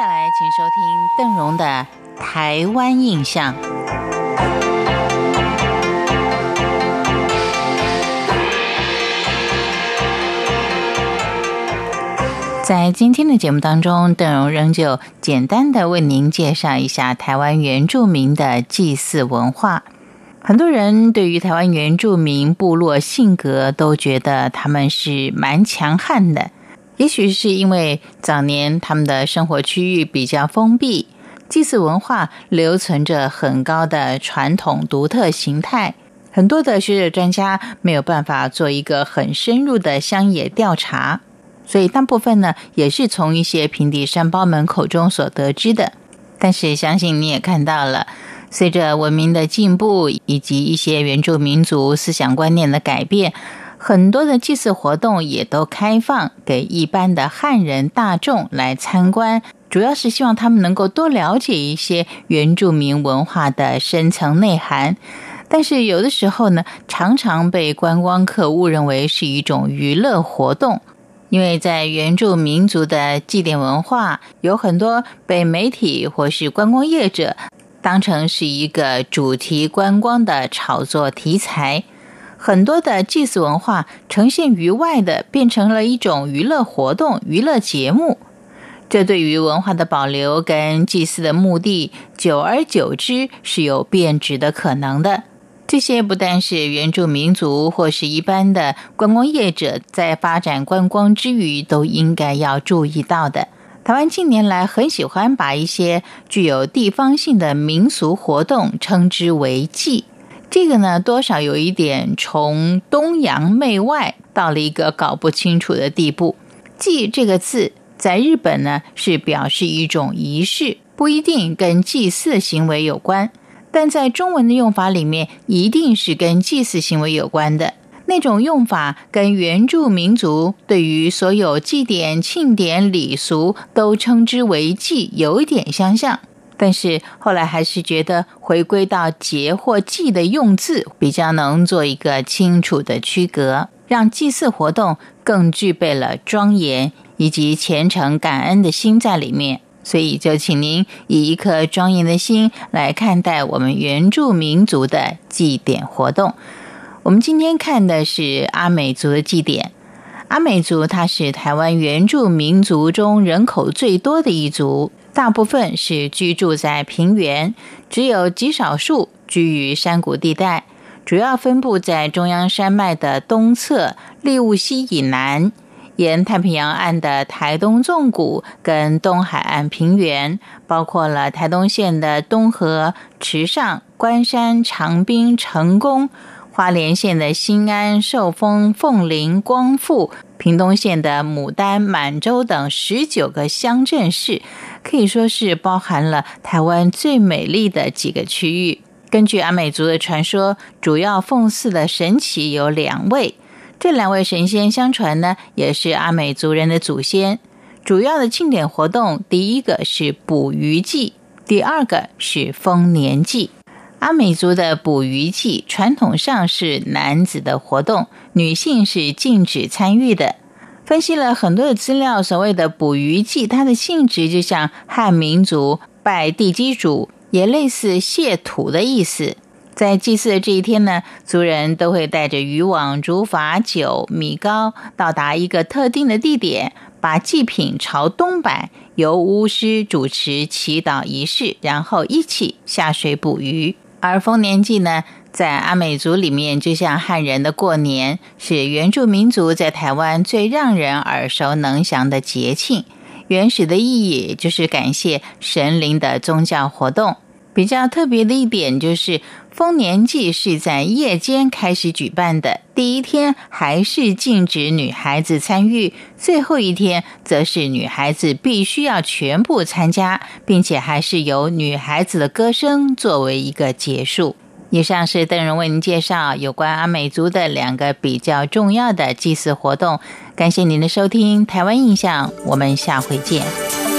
下来，请收听邓荣的《台湾印象》。在今天的节目当中，邓荣仍旧简单的为您介绍一下台湾原住民的祭祀文化。很多人对于台湾原住民部落性格都觉得他们是蛮强悍的。也许是因为早年他们的生活区域比较封闭，祭祀文化留存着很高的传统独特形态，很多的学者专家没有办法做一个很深入的乡野调查，所以大部分呢也是从一些平地山包们口中所得知的。但是相信你也看到了，随着文明的进步以及一些原住民族思想观念的改变。很多的祭祀活动也都开放给一般的汉人大众来参观，主要是希望他们能够多了解一些原住民文化的深层内涵。但是有的时候呢，常常被观光客误认为是一种娱乐活动，因为在原住民族的祭典文化，有很多被媒体或是观光业者当成是一个主题观光的炒作题材。很多的祭祀文化呈现于外的，变成了一种娱乐活动、娱乐节目。这对于文化的保留跟祭祀的目的，久而久之是有变质的可能的。这些不但是原住民族或是一般的观光业者在发展观光之余都应该要注意到的。台湾近年来很喜欢把一些具有地方性的民俗活动称之为祭。这个呢，多少有一点从东洋媚外到了一个搞不清楚的地步。祭这个字在日本呢，是表示一种仪式，不一定跟祭祀行为有关，但在中文的用法里面，一定是跟祭祀行为有关的那种用法，跟原住民族对于所有祭典、庆典、礼俗都称之为祭，有一点相像。但是后来还是觉得回归到节或祭的用字比较能做一个清楚的区隔，让祭祀活动更具备了庄严以及虔诚感恩的心在里面。所以就请您以一颗庄严的心来看待我们原住民族的祭典活动。我们今天看的是阿美族的祭典。阿美族它是台湾原住民族中人口最多的一族。大部分是居住在平原，只有极少数居于山谷地带，主要分布在中央山脉的东侧、利物西以南、沿太平洋岸的台东纵谷跟东海岸平原，包括了台东县的东河、池上、关山、长滨、成功。花莲县的新安、寿丰、凤林、光复，屏东县的牡丹、满洲等十九个乡镇市，可以说是包含了台湾最美丽的几个区域。根据阿美族的传说，主要奉祀的神祇有两位，这两位神仙相传呢，也是阿美族人的祖先。主要的庆典活动，第一个是捕鱼祭，第二个是丰年祭。阿美族的捕鱼祭传统上是男子的活动，女性是禁止参与的。分析了很多的资料，所谓的捕鱼祭，它的性质就像汉民族拜地基主，也类似谢土的意思。在祭祀的这一天呢，族人都会带着渔网、竹筏、酒、米糕，到达一个特定的地点，把祭品朝东摆，由巫师主持祈祷仪式，然后一起下水捕鱼。而丰年祭呢，在阿美族里面，就像汉人的过年，是原住民族在台湾最让人耳熟能详的节庆。原始的意义就是感谢神灵的宗教活动。比较特别的一点就是，丰年祭是在夜间开始举办的。第一天还是禁止女孩子参与，最后一天则是女孩子必须要全部参加，并且还是由女孩子的歌声作为一个结束。以上是邓荣为您介绍有关阿美族的两个比较重要的祭祀活动。感谢您的收听，《台湾印象》，我们下回见。